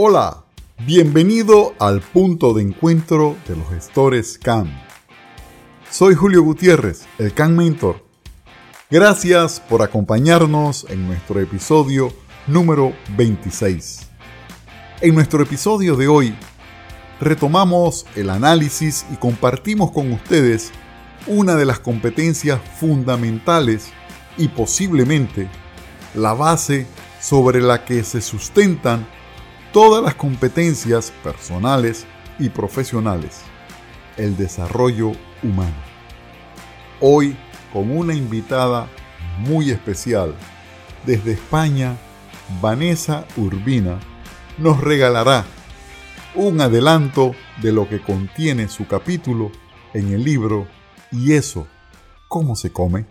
Hola, bienvenido al punto de encuentro de los gestores CAM. Soy Julio Gutiérrez, el CAM Mentor. Gracias por acompañarnos en nuestro episodio número 26. En nuestro episodio de hoy retomamos el análisis y compartimos con ustedes una de las competencias fundamentales y posiblemente la base sobre la que se sustentan todas las competencias personales y profesionales, el desarrollo humano. Hoy con una invitada muy especial desde España, Vanessa Urbina, nos regalará un adelanto de lo que contiene su capítulo en el libro ¿Y eso cómo se come?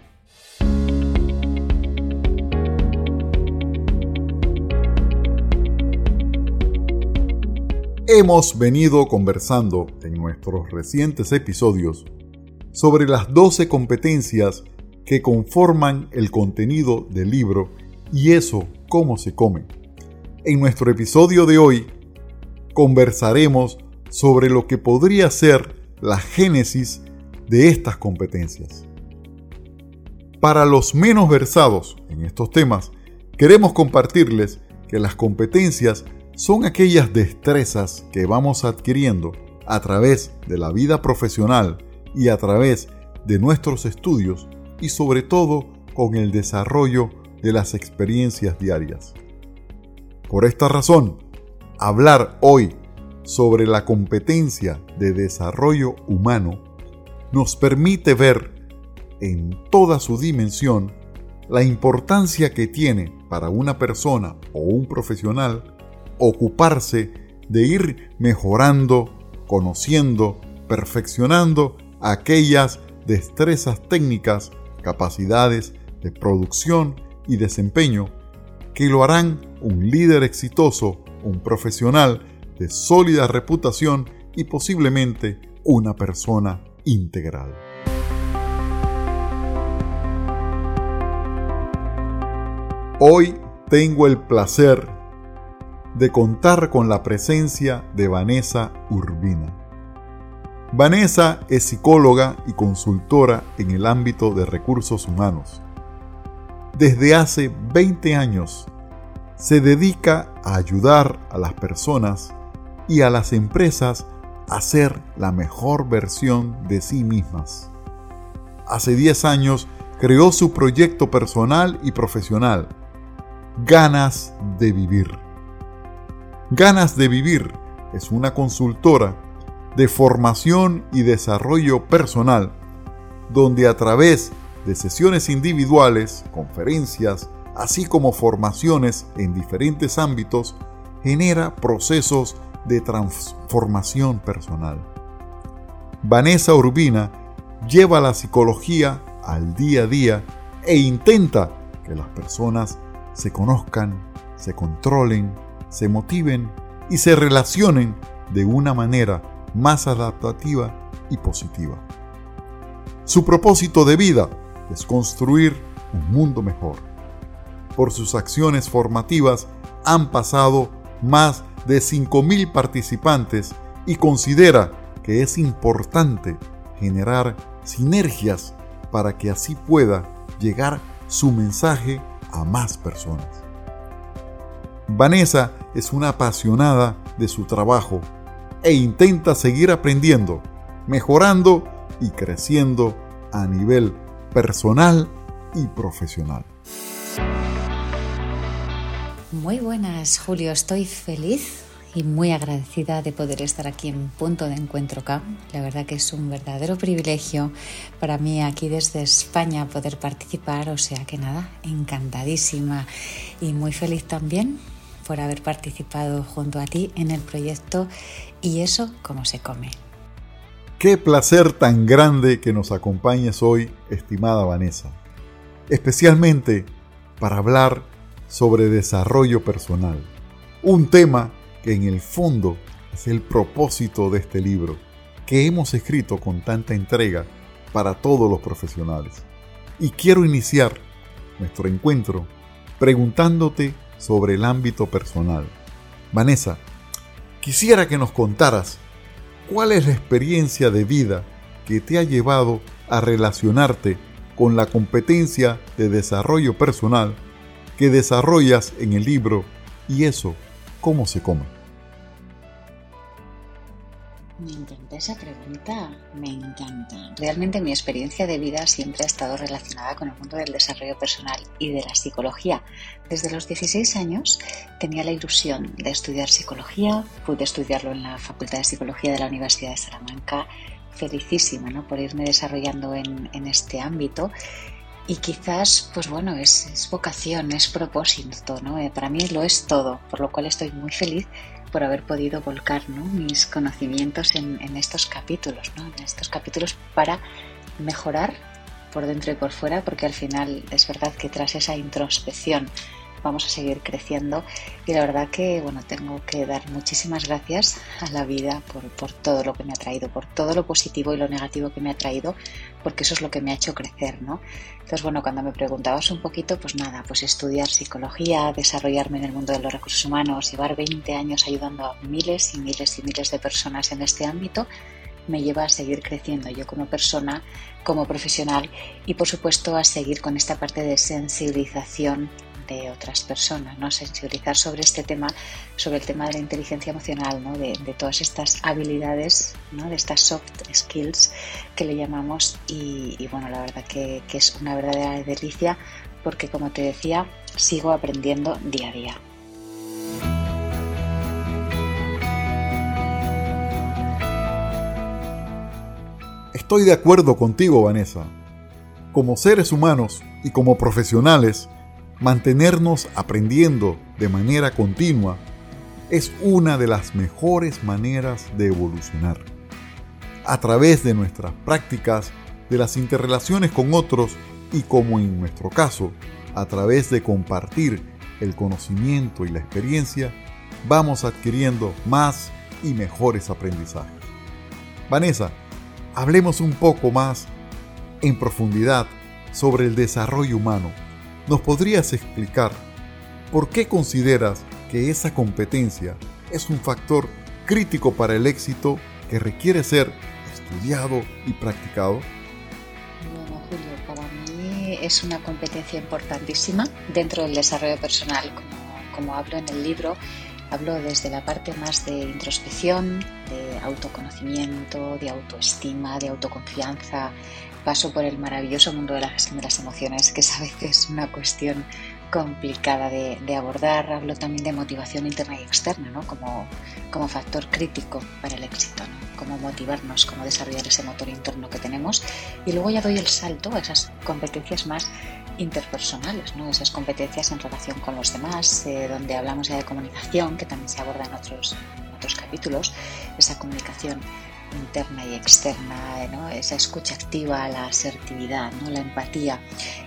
Hemos venido conversando en nuestros recientes episodios sobre las 12 competencias que conforman el contenido del libro y eso cómo se come. En nuestro episodio de hoy conversaremos sobre lo que podría ser la génesis de estas competencias. Para los menos versados en estos temas, queremos compartirles que las competencias son aquellas destrezas que vamos adquiriendo a través de la vida profesional y a través de nuestros estudios y sobre todo con el desarrollo de las experiencias diarias. Por esta razón, hablar hoy sobre la competencia de desarrollo humano nos permite ver en toda su dimensión la importancia que tiene para una persona o un profesional ocuparse de ir mejorando, conociendo, perfeccionando aquellas destrezas técnicas, capacidades de producción y desempeño que lo harán un líder exitoso, un profesional de sólida reputación y posiblemente una persona integral. Hoy tengo el placer de contar con la presencia de Vanessa Urbina. Vanessa es psicóloga y consultora en el ámbito de recursos humanos. Desde hace 20 años se dedica a ayudar a las personas y a las empresas a ser la mejor versión de sí mismas. Hace 10 años creó su proyecto personal y profesional, Ganas de Vivir Ganas de Vivir es una consultora de formación y desarrollo personal, donde a través de sesiones individuales, conferencias, así como formaciones en diferentes ámbitos, genera procesos de transformación personal. Vanessa Urbina lleva la psicología al día a día e intenta que las personas se conozcan, se controlen, se motiven y se relacionen de una manera más adaptativa y positiva. Su propósito de vida es construir un mundo mejor. Por sus acciones formativas han pasado más de 5.000 participantes y considera que es importante generar sinergias para que así pueda llegar su mensaje a más personas. Vanessa es una apasionada de su trabajo e intenta seguir aprendiendo, mejorando y creciendo a nivel personal y profesional. Muy buenas, Julio. Estoy feliz y muy agradecida de poder estar aquí en Punto de Encuentro CAM. La verdad que es un verdadero privilegio para mí aquí desde España poder participar, o sea que nada, encantadísima y muy feliz también por haber participado junto a ti en el proyecto y eso cómo se come. Qué placer tan grande que nos acompañes hoy, estimada Vanessa, especialmente para hablar sobre desarrollo personal, un tema que en el fondo es el propósito de este libro que hemos escrito con tanta entrega para todos los profesionales. Y quiero iniciar nuestro encuentro preguntándote sobre el ámbito personal. Vanessa, quisiera que nos contaras cuál es la experiencia de vida que te ha llevado a relacionarte con la competencia de desarrollo personal que desarrollas en el libro y eso, ¿cómo se come? Me encanta esa pregunta, me encanta. Realmente mi experiencia de vida siempre ha estado relacionada con el mundo del desarrollo personal y de la psicología. Desde los 16 años tenía la ilusión de estudiar psicología, pude estudiarlo en la Facultad de Psicología de la Universidad de Salamanca, felicísima ¿no? por irme desarrollando en, este ámbito y quizás, pues bueno, es, vocación, es propósito, ¿no? Eh, para mí lo es todo, por lo cual estoy muy feliz por haber podido volcar mis conocimientos en, estos capítulos, ¿no? en estos capítulos para mejorar por dentro y por fuera, porque al final es verdad que tras esa introspección vamos a seguir creciendo. Y la verdad que bueno tengo que dar muchísimas gracias a la vida por, por, todo lo que me ha traído por todo lo positivo y lo negativo que me ha traído porque eso es lo que me ha hecho crecer no entonces bueno cuando me preguntabas un poquito pues nada pues estudiar psicología desarrollarme en el mundo de los recursos humanos llevar 20 años ayudando a miles y miles y miles de personas en este ámbito me lleva a seguir creciendo yo como persona, como profesional y por supuesto a seguir con esta parte de sensibilización de otras personas, ¿no? sensibilizar sobre este tema, sobre el tema de la inteligencia emocional, ¿no? de, todas estas habilidades, ¿no? de estas soft skills que le llamamos y, bueno, la verdad que, que es una verdadera delicia porque como te decía, sigo aprendiendo día a día. Estoy de acuerdo contigo, Vanessa. Como seres humanos y como profesionales, Mantenernos aprendiendo de manera continua es una de las mejores maneras de evolucionar. A través de nuestras prácticas, de las interrelaciones con otros y como en nuestro caso, a través de compartir el conocimiento y la experiencia, vamos adquiriendo más y mejores aprendizajes. Vanessa, hablemos un poco más en profundidad sobre el desarrollo humano ¿Nos podrías explicar por qué consideras que esa competencia es un factor crítico para el éxito que requiere ser estudiado y practicado? Bueno, Julio, para mí es una competencia importantísima dentro del desarrollo personal, como, como hablo en el libro. Hablo desde la parte más de introspección, de autoconocimiento, de autoestima, de autoconfianza, paso por el maravilloso mundo de la gestión de las emociones, que es a veces una cuestión complicada de, abordar. Hablo también de motivación interna y externa, ¿no? como, como factor crítico para el éxito, ¿no? cómo motivarnos, cómo desarrollar ese motor interno que tenemos. Y luego ya doy el salto a esas competencias más interpersonales, ¿no? esas competencias en relación con los demás, eh, donde hablamos ya de comunicación, que también se aborda en otros, en otros capítulos, esa comunicación interna y externa, esa escucha activa, la asertividad, la empatía.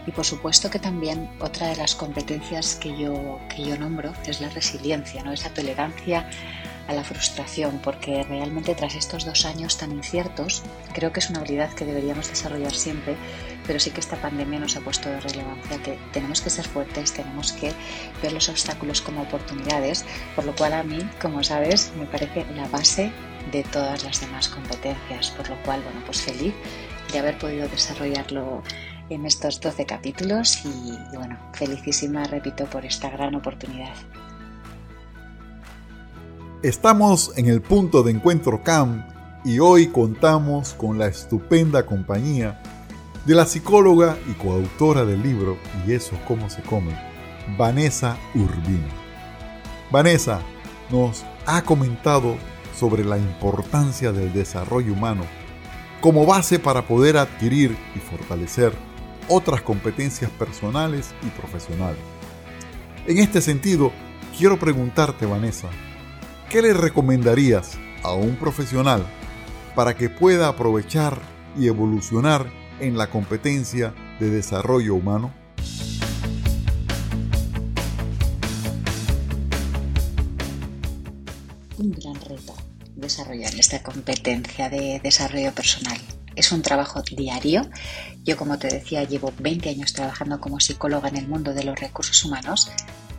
Y por supuesto que también otra de las competencias que yo, que yo nombro es la resiliencia, ¿no? esa tolerancia a la frustración, porque realmente tras estos dos años tan inciertos, creo que es una habilidad que deberíamos desarrollar siempre, pero sí que esta pandemia nos ha puesto de relevancia que tenemos que ser fuertes, tenemos que ver los obstáculos como oportunidades, por lo cual a mí, como sabes, me parece la base de todas las demás competencias, por lo cual, bueno, pues feliz de haber podido desarrollarlo en estos 12 capítulos y, bueno, felicísima, repito, por esta gran oportunidad. Estamos en el punto de encuentro CAM y hoy contamos con la estupenda compañía de la psicóloga y coautora del libro Y eso cómo se come, Vanessa Urbina. Vanessa nos ha comentado sobre la importancia del desarrollo humano como base para poder adquirir y fortalecer otras competencias personales y profesionales. En este sentido, quiero preguntarte, Vanessa, ¿qué le recomendarías a un profesional para que pueda aprovechar y evolucionar en la competencia de desarrollo humano? Un gran reto desarrollar esta competencia de desarrollo personal. es un trabajo diario. Yo, como te decía, llevo 20 años trabajando como psicóloga en el mundo de los recursos humanos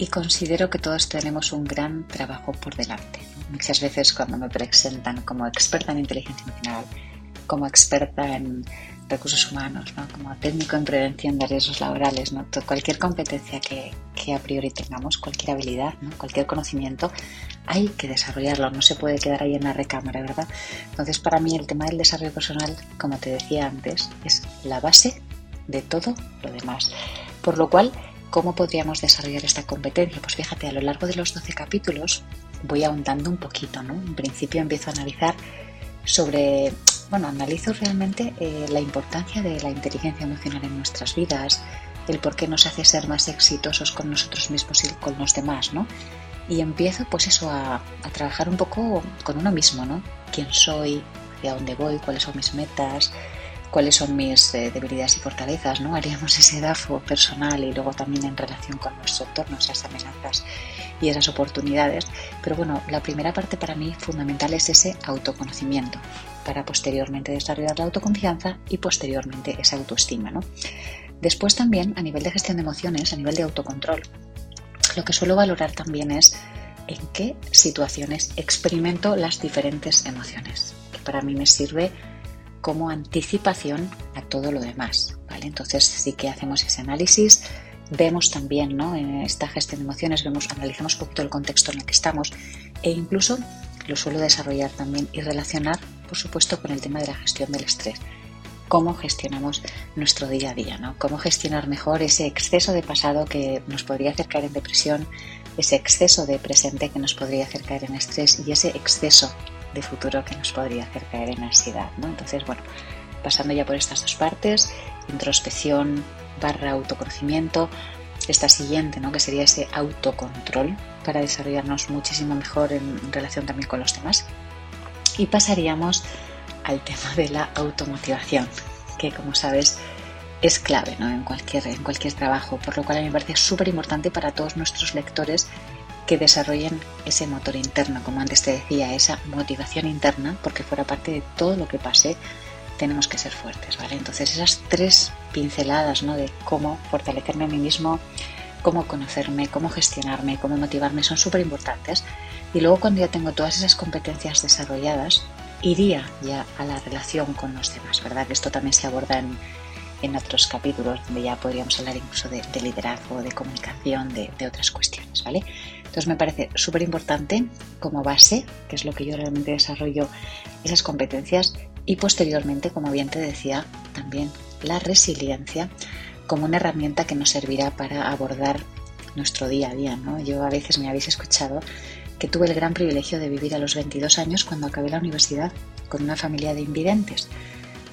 y considero que todos tenemos un gran trabajo por delante. Muchas veces cuando me presentan como experta en inteligencia emocional, como experta en recursos humanos, como técnico en prevención de riesgos laborales, ¿no? cualquier competencia que, a priori tengamos, cualquier habilidad, cualquier conocimiento, hay que desarrollarlo, no se puede quedar ahí en la recámara, ¿verdad? Entonces, para mí el tema del desarrollo personal, como te decía antes, es la base de todo lo demás. Por lo cual, ¿cómo podríamos desarrollar esta competencia? Pues fíjate, a lo largo de los 12 capítulos voy ahondando un poquito, ¿no? En principio empiezo a analizar sobre, bueno, analizo realmente eh, la importancia de la inteligencia emocional en nuestras vidas, el por qué nos hace ser más exitosos con nosotros mismos y con los demás, ¿no? y empiezo pues eso a, trabajar un poco con uno mismo, ¿no? ¿Quién soy? ¿Hacia dónde voy? ¿Cuáles son mis metas? ¿Cuáles son mis eh, debilidades y fortalezas? ¿no? Haríamos ese DAFO personal y luego también en relación con nuestro entorno, esas amenazas y esas oportunidades. Pero bueno, la primera parte para mí fundamental es ese autoconocimiento para posteriormente desarrollar la autoconfianza y posteriormente esa autoestima. ¿no? Después también a nivel de gestión de emociones, a nivel de autocontrol, lo que suelo valorar también es en qué situaciones experimento las diferentes emociones, que para mí me sirve como anticipación a todo lo demás. ¿vale? Entonces sí que hacemos ese análisis, vemos también ¿no? en esta gestión de emociones, vemos, analizamos un poquito el contexto en el que estamos e incluso lo suelo desarrollar también y relacionar, por supuesto, con el tema de la gestión del estrés cómo gestionamos nuestro día a día, ¿no? Cómo gestionar mejor ese exceso de pasado que nos podría hacer caer en depresión, ese exceso de presente que nos podría hacer caer en estrés y ese exceso de futuro que nos podría hacer caer en ansiedad, ¿no? Entonces, bueno, pasando ya por estas dos partes, introspección barra autoconocimiento, esta siguiente, ¿no? que sería ese autocontrol para desarrollarnos muchísimo mejor en relación también con los demás. Y pasaríamos al tema de la automotivación, que como sabes es clave en, cualquier, en cualquier trabajo, por lo cual a mí me parece súper importante para todos nuestros lectores que desarrollen ese motor interno, como antes te decía, esa motivación interna, porque fuera parte de todo lo que pase, tenemos que ser fuertes, ¿vale? Entonces esas tres pinceladas ¿no? de cómo fortalecerme a mí mismo, cómo conocerme, cómo gestionarme, cómo motivarme son súper importantes. Y luego cuando ya tengo todas esas competencias desarrolladas, iría ya a la relación con los demás, ¿verdad? Que esto también se aborda en, en otros capítulos donde ya podríamos hablar incluso de, liderazgo, de comunicación, de, de, otras cuestiones, ¿vale? Entonces me parece súper importante como base, que es lo que yo realmente desarrollo, esas competencias y posteriormente, como bien te decía, también la resiliencia como una herramienta que nos servirá para abordar nuestro día a día, ¿no? Yo a veces me habéis escuchado que tuve el gran privilegio de vivir a los 22 años cuando acabé la universidad con una familia de invidentes,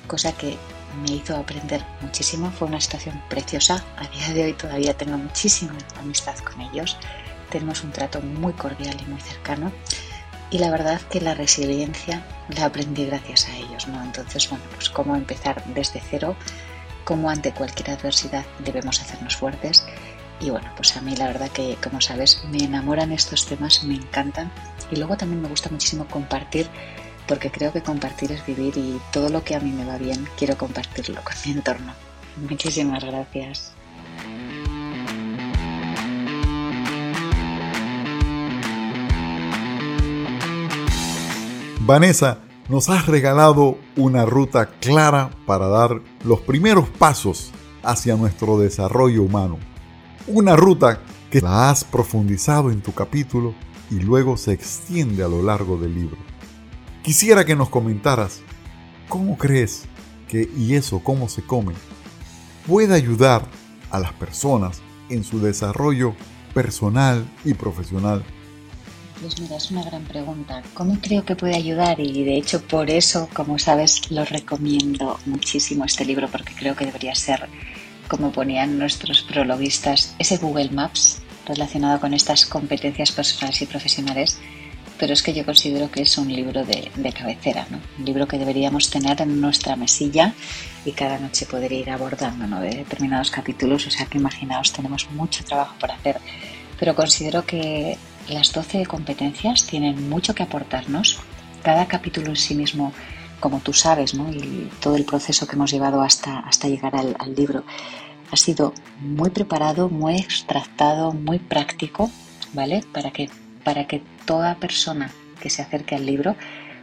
cosa que me hizo aprender muchísimo. Fue una situación preciosa. A día de hoy todavía tengo muchísima amistad con ellos. Tenemos un trato muy cordial y muy cercano. Y la verdad que la resiliencia la aprendí gracias a ellos, ¿no? Entonces, bueno, pues cómo empezar desde cero, cómo ante cualquier adversidad debemos hacernos fuertes y bueno, pues a mí la verdad que, como sabes, me enamoran estos temas, me encantan. Y luego también me gusta muchísimo compartir, porque creo que compartir es vivir y todo lo que a mí me va bien, quiero compartirlo con mi entorno. Muchísimas gracias. Vanessa, nos has regalado una ruta clara para dar los primeros pasos hacia nuestro desarrollo humano una ruta que la has profundizado en tu capítulo y luego se extiende a lo largo del libro. Quisiera que nos comentaras cómo crees que, y eso cómo se come, puede ayudar a las personas en su desarrollo personal y profesional. Pues mira, es una gran pregunta. ¿Cómo creo que puede ayudar? Y de hecho por eso, como sabes, lo recomiendo muchísimo este libro porque creo que debería ser como ponían nuestros prologuistas, ese Google Maps relacionado con estas competencias personales y profesionales, pero es que yo considero que es un libro de, cabecera, ¿no? un libro que deberíamos tener en nuestra mesilla y cada noche poder ir abordando ¿no? de determinados capítulos, o sea que imaginaos, tenemos mucho trabajo por hacer, pero considero que las 12 competencias tienen mucho que aportarnos, cada capítulo en sí mismo como tú sabes, ¿no? y todo el proceso que hemos llevado hasta, hasta llegar al, libro ha sido muy preparado, muy extractado, muy práctico, ¿vale? Para que, para que toda persona que se acerque al libro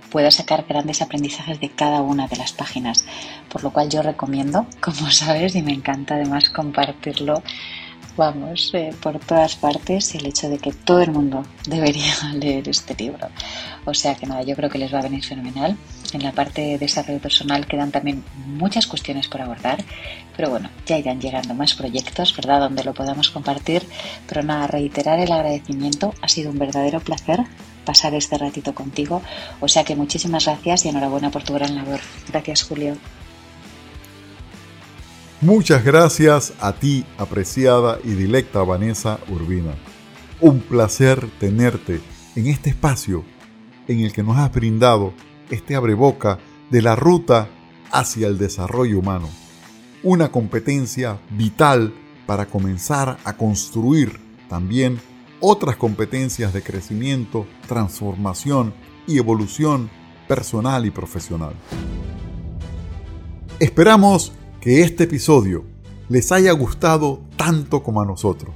pueda sacar grandes aprendizajes de cada una de las páginas. Por lo cual yo recomiendo, como sabes, y me encanta además compartirlo vamos, eh, por todas partes el hecho de que todo el mundo debería leer este libro. O sea que nada, yo creo que les va a venir fenomenal. En la parte de desarrollo personal quedan también muchas cuestiones por abordar, pero bueno, ya irán llegando más proyectos, ¿verdad?, donde lo podamos compartir. Pero nada, reiterar el agradecimiento, ha sido un verdadero placer pasar este ratito contigo. O sea que muchísimas gracias y enhorabuena por tu gran labor. Gracias, Julio. Muchas gracias a ti, apreciada y dilecta Vanessa Urbina. Un placer tenerte en este espacio en el que nos has brindado este abreboca de la ruta hacia el desarrollo humano. Una competencia vital para comenzar a construir también otras competencias de crecimiento, transformación y evolución personal y profesional. Esperamos que este episodio les haya gustado tanto como a nosotros.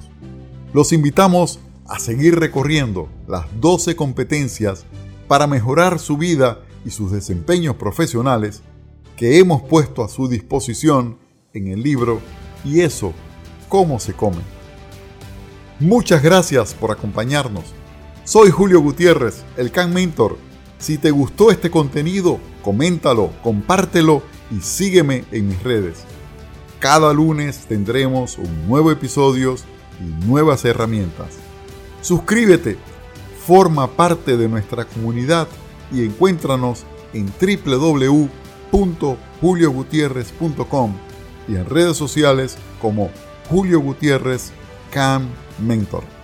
Los invitamos a seguir recorriendo las 12 competencias para mejorar su vida y sus desempeños profesionales que hemos puesto a su disposición en el libro Y eso, ¿cómo se come? Muchas gracias por acompañarnos. Soy Julio Gutiérrez, el Can Mentor. Si te gustó este contenido, coméntalo, compártelo y sígueme en mis redes. Cada lunes tendremos un nuevo episodio y nuevas herramientas. Suscríbete, forma parte de nuestra comunidad y encuéntranos en www.juliogutierrez.com y en redes sociales como Julio Gutiérrez Cam Mentor.